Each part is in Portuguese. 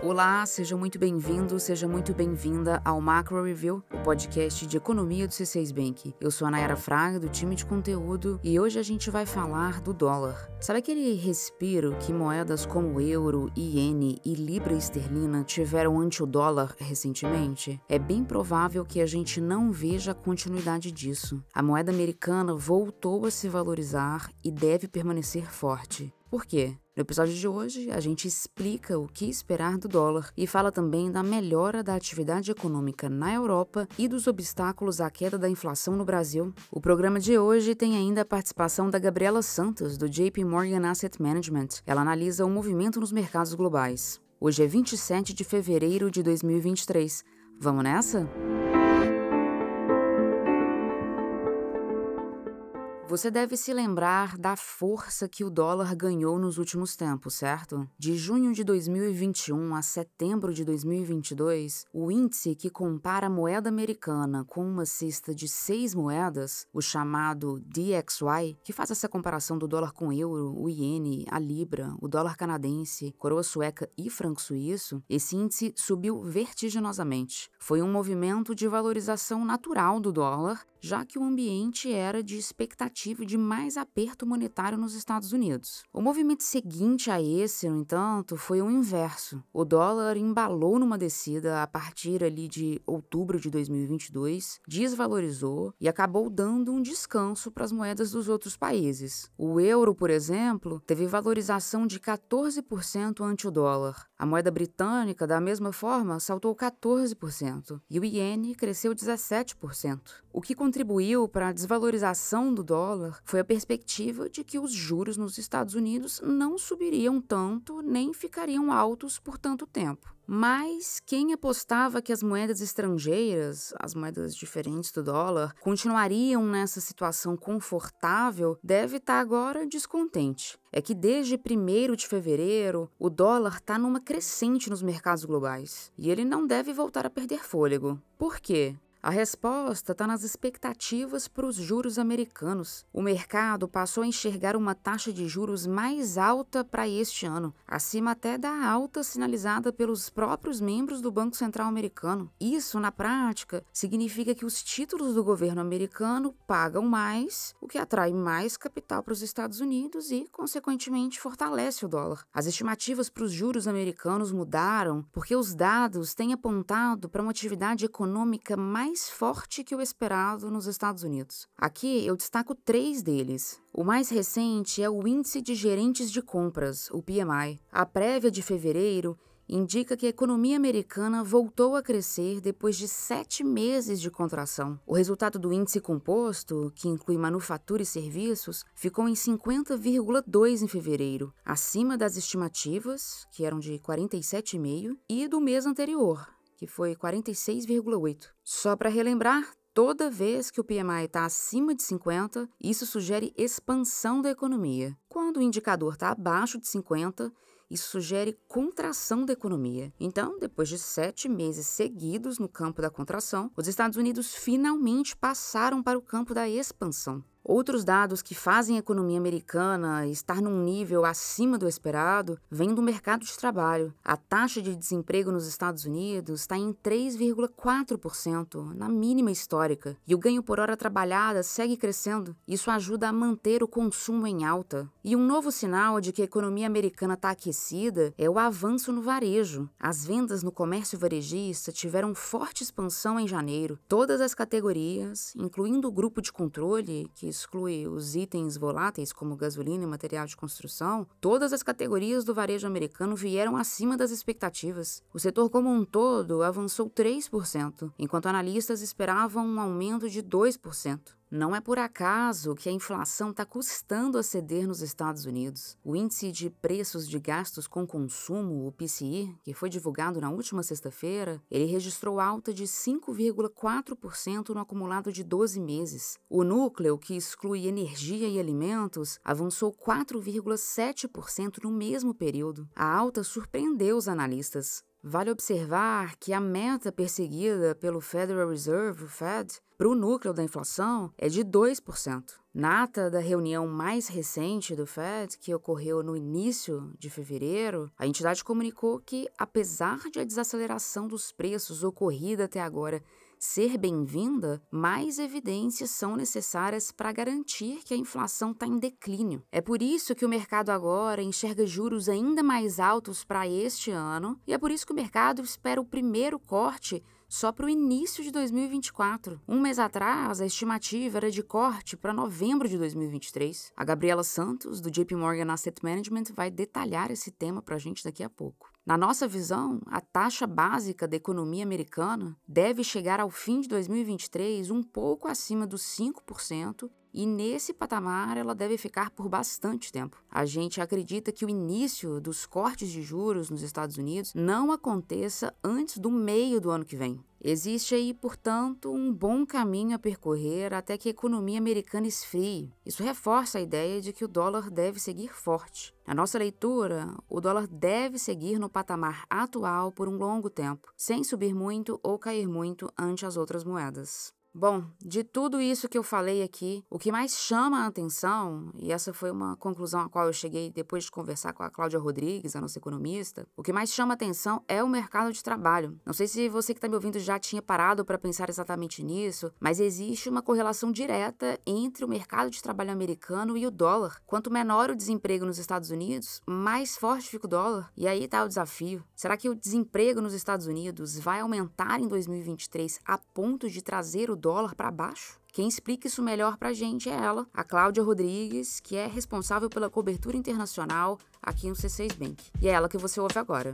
Olá, seja muito bem-vindo, seja muito bem-vinda ao Macro Review, o podcast de economia do C6 Bank. Eu sou a Nayara Fraga, do time de conteúdo, e hoje a gente vai falar do dólar. Sabe aquele respiro que moedas como euro, iene e libra esterlina tiveram ante o dólar recentemente? É bem provável que a gente não veja a continuidade disso. A moeda americana voltou a se valorizar e deve permanecer forte. Por quê? No episódio de hoje, a gente explica o que esperar do dólar e fala também da melhora da atividade econômica na Europa e dos obstáculos à queda da inflação no Brasil. O programa de hoje tem ainda a participação da Gabriela Santos, do JP Morgan Asset Management. Ela analisa o movimento nos mercados globais. Hoje é 27 de fevereiro de 2023. Vamos nessa? Você deve se lembrar da força que o dólar ganhou nos últimos tempos, certo? De junho de 2021 a setembro de 2022, o índice que compara a moeda americana com uma cesta de seis moedas, o chamado DXY, que faz essa comparação do dólar com o euro, o iene, a libra, o dólar canadense, coroa sueca e franco suíço, esse índice subiu vertiginosamente. Foi um movimento de valorização natural do dólar já que o ambiente era de expectativa de mais aperto monetário nos Estados Unidos. O movimento seguinte a esse, no entanto, foi o inverso. O dólar embalou numa descida a partir ali de outubro de 2022, desvalorizou e acabou dando um descanso para as moedas dos outros países. O euro, por exemplo, teve valorização de 14% ante o dólar. A moeda britânica, da mesma forma, saltou 14% e o iene cresceu 17%. O que contribuiu para a desvalorização do dólar foi a perspectiva de que os juros nos Estados Unidos não subiriam tanto nem ficariam altos por tanto tempo. Mas quem apostava que as moedas estrangeiras, as moedas diferentes do dólar, continuariam nessa situação confortável, deve estar tá agora descontente. É que desde 1 de fevereiro, o dólar está numa crescente nos mercados globais e ele não deve voltar a perder fôlego. Por quê? A resposta está nas expectativas para os juros americanos. O mercado passou a enxergar uma taxa de juros mais alta para este ano, acima até da alta sinalizada pelos próprios membros do Banco Central americano. Isso, na prática, significa que os títulos do governo americano pagam mais, o que atrai mais capital para os Estados Unidos e, consequentemente, fortalece o dólar. As estimativas para os juros americanos mudaram porque os dados têm apontado para uma atividade econômica mais mais forte que o esperado nos Estados Unidos. Aqui eu destaco três deles. O mais recente é o Índice de Gerentes de Compras, o PMI. A prévia de fevereiro indica que a economia americana voltou a crescer depois de sete meses de contração. O resultado do índice composto, que inclui manufatura e serviços, ficou em 50,2 em fevereiro, acima das estimativas, que eram de 47,5, e do mês anterior, que foi 46,8. Só para relembrar, toda vez que o PMI está acima de 50, isso sugere expansão da economia. Quando o indicador está abaixo de 50, isso sugere contração da economia. Então, depois de sete meses seguidos no campo da contração, os Estados Unidos finalmente passaram para o campo da expansão. Outros dados que fazem a economia americana estar num nível acima do esperado vêm do mercado de trabalho. A taxa de desemprego nos Estados Unidos está em 3,4%, na mínima histórica, e o ganho por hora trabalhada segue crescendo. Isso ajuda a manter o consumo em alta. E um novo sinal de que a economia americana está aquecida é o avanço no varejo. As vendas no comércio varejista tiveram forte expansão em janeiro. Todas as categorias, incluindo o grupo de controle, que exclui os itens voláteis como gasolina e material de construção, todas as categorias do varejo americano vieram acima das expectativas. O setor como um todo avançou 3%, enquanto analistas esperavam um aumento de 2%. Não é por acaso que a inflação está custando a ceder nos Estados Unidos. O índice de preços de gastos com consumo, o PCI, que foi divulgado na última sexta-feira, ele registrou alta de 5,4% no acumulado de 12 meses. O núcleo, que exclui energia e alimentos, avançou 4,7% no mesmo período. A alta surpreendeu os analistas. Vale observar que a meta perseguida pelo Federal Reserve, o Fed, para o núcleo da inflação é de 2%. Na ata da reunião mais recente do Fed, que ocorreu no início de fevereiro, a entidade comunicou que, apesar de a desaceleração dos preços ocorrida até agora ser bem-vinda, mais evidências são necessárias para garantir que a inflação está em declínio. É por isso que o mercado agora enxerga juros ainda mais altos para este ano, e é por isso que o mercado espera o primeiro corte só para o início de 2024. Um mês atrás, a estimativa era de corte para novembro de 2023. A Gabriela Santos, do JP Morgan Asset Management, vai detalhar esse tema para a gente daqui a pouco. Na nossa visão, a taxa básica da economia americana deve chegar ao fim de 2023 um pouco acima dos 5% e nesse patamar ela deve ficar por bastante tempo. A gente acredita que o início dos cortes de juros nos Estados Unidos não aconteça antes do meio do ano que vem. Existe aí, portanto, um bom caminho a percorrer até que a economia americana esfrie. Isso reforça a ideia de que o dólar deve seguir forte. Na nossa leitura, o dólar deve seguir no patamar atual por um longo tempo, sem subir muito ou cair muito ante as outras moedas. Bom, de tudo isso que eu falei aqui, o que mais chama a atenção, e essa foi uma conclusão a qual eu cheguei depois de conversar com a Cláudia Rodrigues, a nossa economista, o que mais chama a atenção é o mercado de trabalho. Não sei se você que está me ouvindo já tinha parado para pensar exatamente nisso, mas existe uma correlação direta entre o mercado de trabalho americano e o dólar. Quanto menor o desemprego nos Estados Unidos, mais forte fica o dólar. E aí está o desafio. Será que o desemprego nos Estados Unidos vai aumentar em 2023 a ponto de trazer o dólar para baixo? Quem explica isso melhor para a gente é ela, a Cláudia Rodrigues, que é responsável pela cobertura internacional aqui no C6 Bank. E é ela que você ouve agora.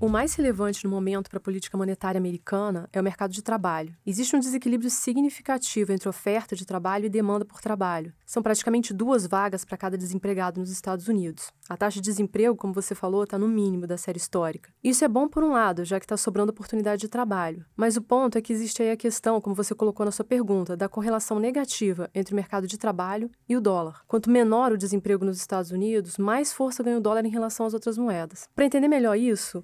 O mais relevante no momento para a política monetária americana é o mercado de trabalho. Existe um desequilíbrio significativo entre oferta de trabalho e demanda por trabalho. São praticamente duas vagas para cada desempregado nos Estados Unidos. A taxa de desemprego, como você falou, está no mínimo da série histórica. Isso é bom por um lado, já que está sobrando oportunidade de trabalho. Mas o ponto é que existe aí a questão, como você colocou na sua pergunta, da correlação negativa entre o mercado de trabalho e o dólar. Quanto menor o desemprego nos Estados Unidos, mais força ganha o dólar em relação às outras moedas. Para entender melhor isso,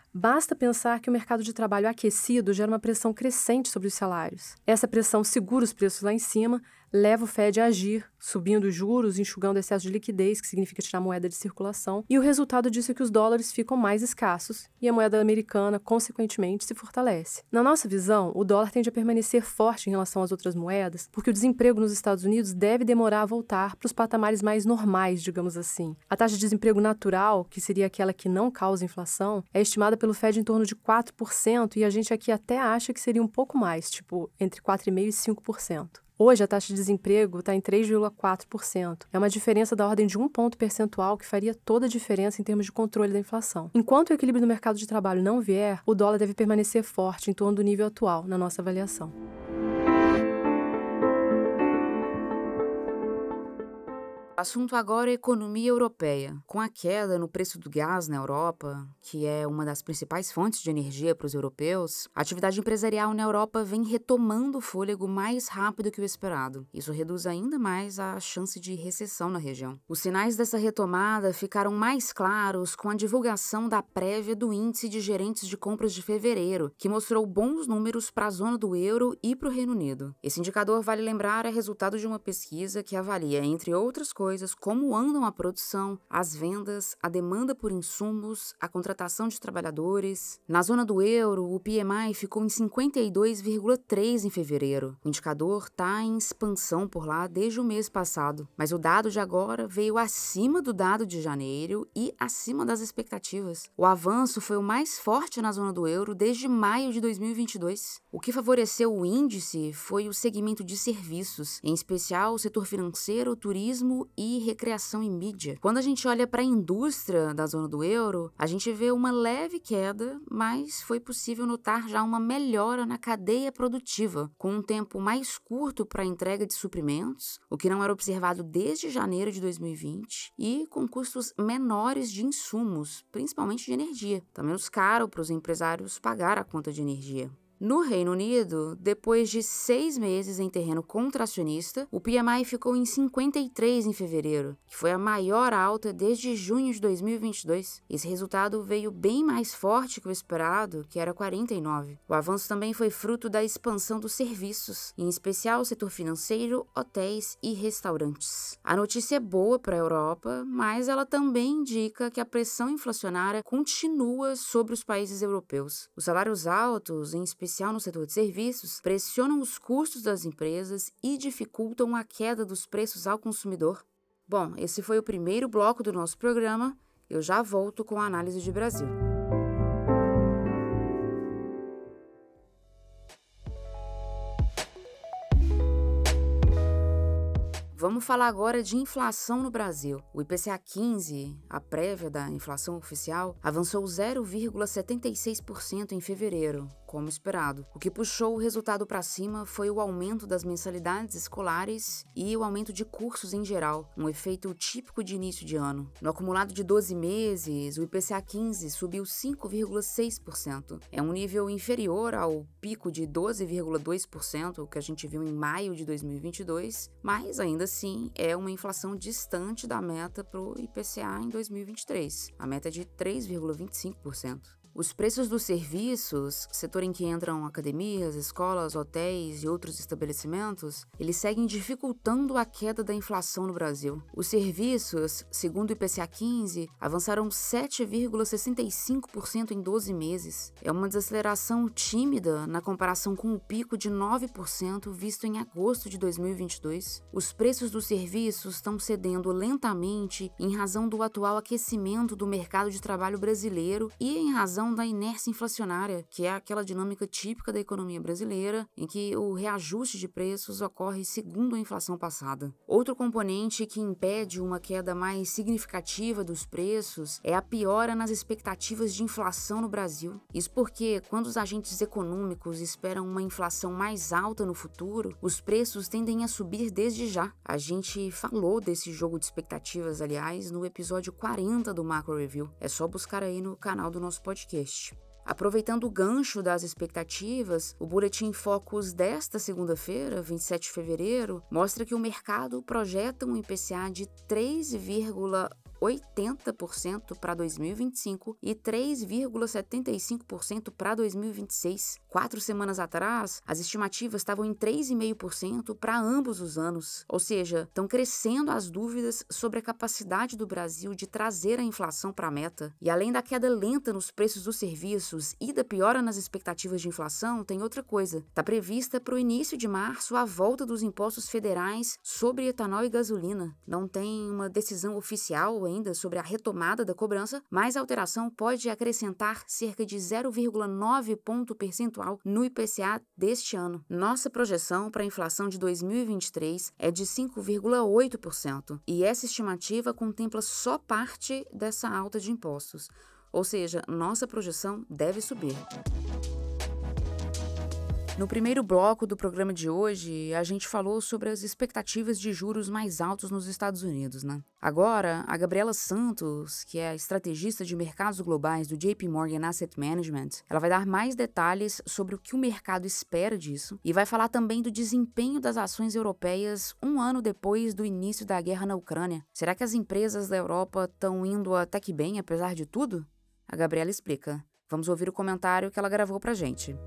Basta pensar que o mercado de trabalho aquecido gera uma pressão crescente sobre os salários. Essa pressão segura os preços lá em cima, leva o Fed a agir, subindo os juros, enxugando excesso de liquidez, que significa tirar moeda de circulação, e o resultado disso é que os dólares ficam mais escassos e a moeda americana, consequentemente, se fortalece. Na nossa visão, o dólar tende a permanecer forte em relação às outras moedas, porque o desemprego nos Estados Unidos deve demorar a voltar para os patamares mais normais, digamos assim. A taxa de desemprego natural, que seria aquela que não causa inflação, é estimada pelo Fed em torno de 4%, e a gente aqui até acha que seria um pouco mais, tipo entre 4,5% e 5%. Hoje, a taxa de desemprego está em 3,4%. É uma diferença da ordem de um ponto percentual que faria toda a diferença em termos de controle da inflação. Enquanto o equilíbrio do mercado de trabalho não vier, o dólar deve permanecer forte em torno do nível atual, na nossa avaliação. Assunto agora é economia europeia. Com a queda no preço do gás na Europa, que é uma das principais fontes de energia para os europeus, a atividade empresarial na Europa vem retomando o fôlego mais rápido que o esperado. Isso reduz ainda mais a chance de recessão na região. Os sinais dessa retomada ficaram mais claros com a divulgação da prévia do índice de gerentes de compras de fevereiro, que mostrou bons números para a zona do euro e para o Reino Unido. Esse indicador, vale lembrar, é resultado de uma pesquisa que avalia, entre outras coisas, coisas como andam a produção, as vendas, a demanda por insumos, a contratação de trabalhadores. Na zona do euro, o PMI ficou em 52,3 em fevereiro. O indicador está em expansão por lá desde o mês passado, mas o dado de agora veio acima do dado de janeiro e acima das expectativas. O avanço foi o mais forte na zona do euro desde maio de 2022. O que favoreceu o índice foi o segmento de serviços, em especial o setor financeiro, turismo e recreação e mídia. Quando a gente olha para a indústria da zona do euro, a gente vê uma leve queda, mas foi possível notar já uma melhora na cadeia produtiva, com um tempo mais curto para a entrega de suprimentos, o que não era observado desde janeiro de 2020, e com custos menores de insumos, principalmente de energia. Tá menos caro para os empresários pagar a conta de energia. No Reino Unido, depois de seis meses em terreno contracionista, o PMI ficou em 53 em fevereiro, que foi a maior alta desde junho de 2022. Esse resultado veio bem mais forte que o esperado, que era 49. O avanço também foi fruto da expansão dos serviços, em especial o setor financeiro, hotéis e restaurantes. A notícia é boa para a Europa, mas ela também indica que a pressão inflacionária continua sobre os países europeus. Os salários altos, em especial no setor de serviços, pressionam os custos das empresas e dificultam a queda dos preços ao consumidor. Bom, esse foi o primeiro bloco do nosso programa. Eu já volto com a análise de Brasil. Vamos falar agora de inflação no Brasil. O IPCA 15, a prévia da inflação oficial, avançou 0,76% em fevereiro, como esperado. O que puxou o resultado para cima foi o aumento das mensalidades escolares e o aumento de cursos em geral, um efeito típico de início de ano. No acumulado de 12 meses, o IPCA 15 subiu 5,6%. É um nível inferior ao pico de 12,2% que a gente viu em maio de 2022, mas ainda assim é uma inflação distante da meta para o IPCA em 2023. A meta é de 3,25%. Os preços dos serviços, setor em que entram academias, escolas, hotéis e outros estabelecimentos, eles seguem dificultando a queda da inflação no Brasil. Os serviços, segundo o IPCA 15, avançaram 7,65% em 12 meses. É uma desaceleração tímida na comparação com o pico de 9% visto em agosto de 2022. Os preços dos serviços estão cedendo lentamente em razão do atual aquecimento do mercado de trabalho brasileiro e em razão razão da inércia inflacionária, que é aquela dinâmica típica da economia brasileira, em que o reajuste de preços ocorre segundo a inflação passada. Outro componente que impede uma queda mais significativa dos preços é a piora nas expectativas de inflação no Brasil. Isso porque, quando os agentes econômicos esperam uma inflação mais alta no futuro, os preços tendem a subir desde já. A gente falou desse jogo de expectativas, aliás, no episódio 40 do Macro Review. É só buscar aí no canal do nosso podcast podcast. Aproveitando o gancho das expectativas, o Boletim Focus desta segunda-feira, 27 de fevereiro, mostra que o mercado projeta um IPCA de 3,8%. 80% para 2025 e 3,75% para 2026. Quatro semanas atrás, as estimativas estavam em 3,5% para ambos os anos, ou seja, estão crescendo as dúvidas sobre a capacidade do Brasil de trazer a inflação para a meta. E além da queda lenta nos preços dos serviços e da piora nas expectativas de inflação, tem outra coisa. Está prevista para o início de março a volta dos impostos federais sobre etanol e gasolina. Não tem uma decisão oficial ainda sobre a retomada da cobrança, mas a alteração pode acrescentar cerca de 0,9 ponto percentual no IPCA deste ano. Nossa projeção para a inflação de 2023 é de 5,8%, e essa estimativa contempla só parte dessa alta de impostos. Ou seja, nossa projeção deve subir. No primeiro bloco do programa de hoje, a gente falou sobre as expectativas de juros mais altos nos Estados Unidos, né? Agora, a Gabriela Santos, que é estrategista de mercados globais do JP Morgan Asset Management, ela vai dar mais detalhes sobre o que o mercado espera disso e vai falar também do desempenho das ações europeias um ano depois do início da guerra na Ucrânia. Será que as empresas da Europa estão indo até que bem, apesar de tudo? A Gabriela explica. Vamos ouvir o comentário que ela gravou pra gente.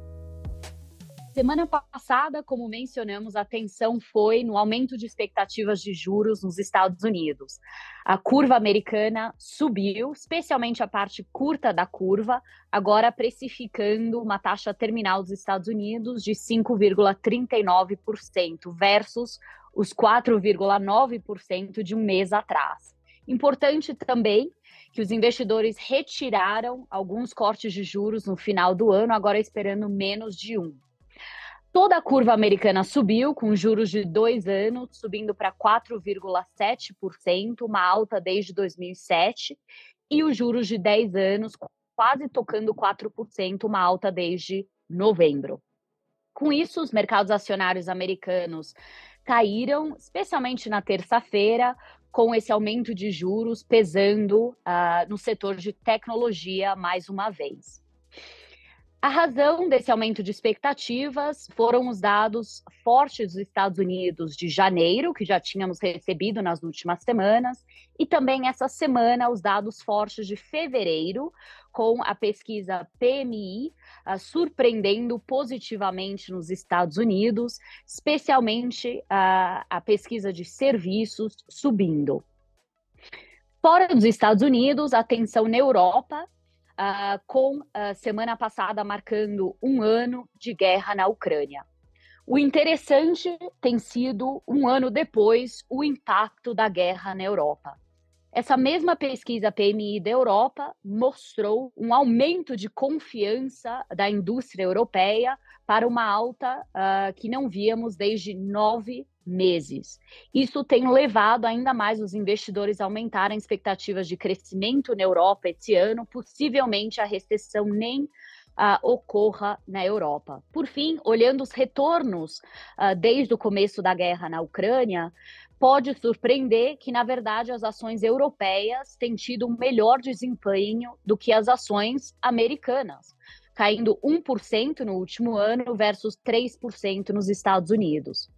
Semana passada, como mencionamos, a atenção foi no aumento de expectativas de juros nos Estados Unidos. A curva americana subiu, especialmente a parte curta da curva, agora precificando uma taxa terminal dos Estados Unidos de 5,39% versus os 4,9% de um mês atrás. Importante também que os investidores retiraram alguns cortes de juros no final do ano, agora esperando menos de um. Toda a curva americana subiu, com juros de dois anos subindo para 4,7%, uma alta desde 2007, e os juros de 10 anos quase tocando 4%, uma alta desde novembro. Com isso, os mercados acionários americanos caíram, especialmente na terça-feira, com esse aumento de juros pesando uh, no setor de tecnologia mais uma vez. A razão desse aumento de expectativas foram os dados fortes dos Estados Unidos de janeiro, que já tínhamos recebido nas últimas semanas, e também essa semana os dados fortes de fevereiro, com a pesquisa PMI uh, ah, surpreendendo positivamente nos Estados Unidos, especialmente uh, a pesquisa de serviços subindo. Fora dos Estados Unidos, atenção na Europa, uh, com a semana passada marcando um ano de guerra na Ucrânia. O interessante tem sido, um ano depois, o impacto da guerra na Europa. Essa mesma pesquisa PMI da Europa mostrou um aumento de confiança da indústria europeia para uma alta uh, que não víamos desde nove meses. Isso tem levado ainda mais os investidores a aumentarem expectativas de crescimento na Europa esse ano, possivelmente a recessão nem uh, ocorra na Europa. Por fim, olhando os retornos uh, desde o começo da guerra na Ucrânia, pode surpreender que, na verdade, as ações europeias têm tido um melhor desempenho do que as ações americanas, caindo 1% no último ano versus 3% nos Estados Unidos.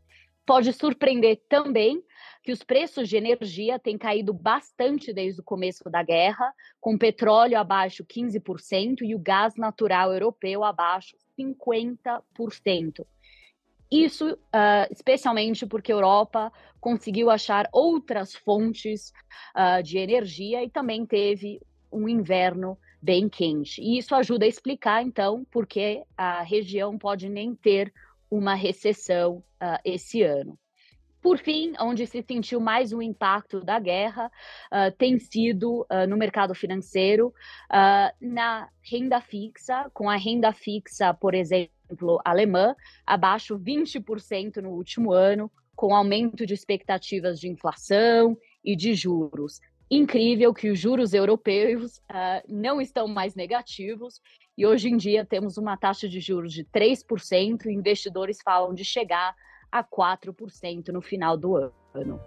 Pode surpreender também que os preços de energia têm caído bastante desde o começo da guerra, com petróleo abaixo 15% e o gás natural europeu abaixo 50%. Isso uh, especialmente porque a Europa conseguiu achar outras fontes uh, de energia e também teve um inverno bem quente. E isso ajuda a explicar, então, por que a região pode nem ter uma recessão uh, esse ano. Por fim, onde se sentiu mais o impacto da guerra uh, tem sido uh, no mercado financeiro, na renda fixa, com a renda fixa, por exemplo, alemã, abaixo 20% no último ano, com aumento de expectativas de inflação e de juros. Incrível que os juros europeus não estão mais negativos e hoje em dia temos uma taxa de juros de 3% e investidores falam de chegar a 4% no final do ano.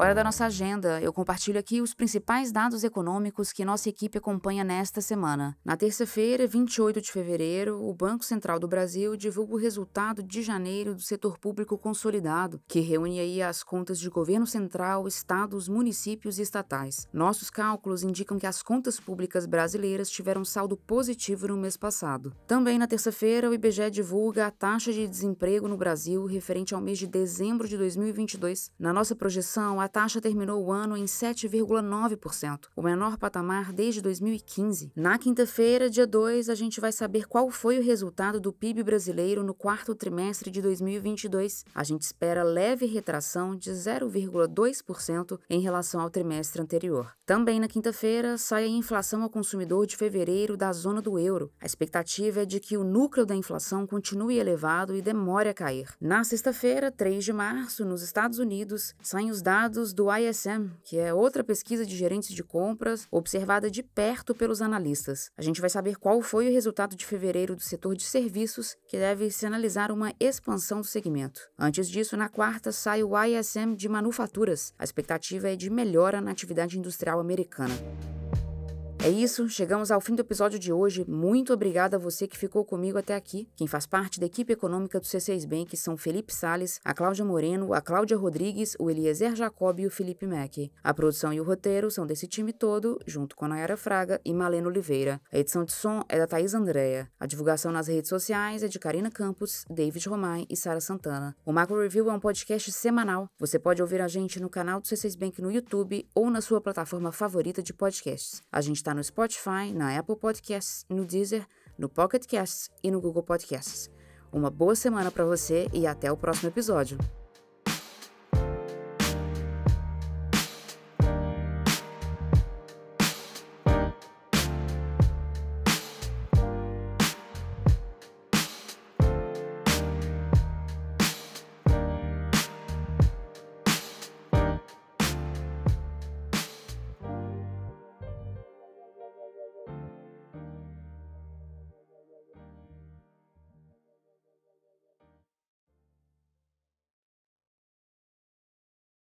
Hora da nossa agenda. Eu compartilho aqui os principais dados econômicos que nossa equipe acompanha nesta semana. Na terça-feira, 28 de fevereiro, o Banco Central do Brasil divulga o resultado de janeiro do setor público consolidado, que reúne aí as contas de governo central, estados, municípios e estatais. Nossos cálculos indicam que as contas públicas brasileiras tiveram saldo positivo no mês passado. Também na terça-feira, o IBGE divulga a taxa de desemprego no Brasil referente ao mês de dezembro de 2022. Na nossa projeção, a taxa terminou o ano em 7,9%, o menor patamar desde 2015. Na quinta-feira, dia 2, a gente vai saber qual foi o resultado do PIB brasileiro no quarto trimestre de 2022. A gente espera leve retração de 0,2% em relação ao trimestre anterior. Também na quinta-feira, sai a inflação ao consumidor de fevereiro da zona do euro. A expectativa é de que o núcleo da inflação continue elevado e demore a cair. Na sexta-feira, 3 de março, nos Estados Unidos, saem os dados dados do ISM, que é outra pesquisa de gerentes de compras observada de perto pelos analistas. A gente vai saber qual foi o resultado de fevereiro do setor de serviços, que deve sinalizar uma expansão do segmento. Antes disso, na quarta, sai o ISM de manufaturas. A expectativa é de melhora na atividade industrial americana. É isso, chegamos ao fim do episódio de hoje. Muito obrigada a você que ficou comigo até aqui. Quem faz parte da equipe econômica do C6 Bank são Felipe Sales, a Cláudia Moreno, a Cláudia Rodrigues, o Eliezer Jacob e o Felipe Mack. A produção e o roteiro são desse time todo, junto com a Nayara Fraga e Malena Oliveira. A edição de som é da Thaís Andréa. A divulgação nas redes sociais é de Karina Campos, David Romai e Sara Santana. O Macro Review é um podcast semanal. Você pode ouvir a gente no canal do C6 Bank no YouTube ou na sua plataforma favorita de podcasts. A gente está está no Spotify, na Apple Podcasts, no Deezer, no Pocket Casts e no Google Podcasts. Uma boa semana para você e até o próximo episódio.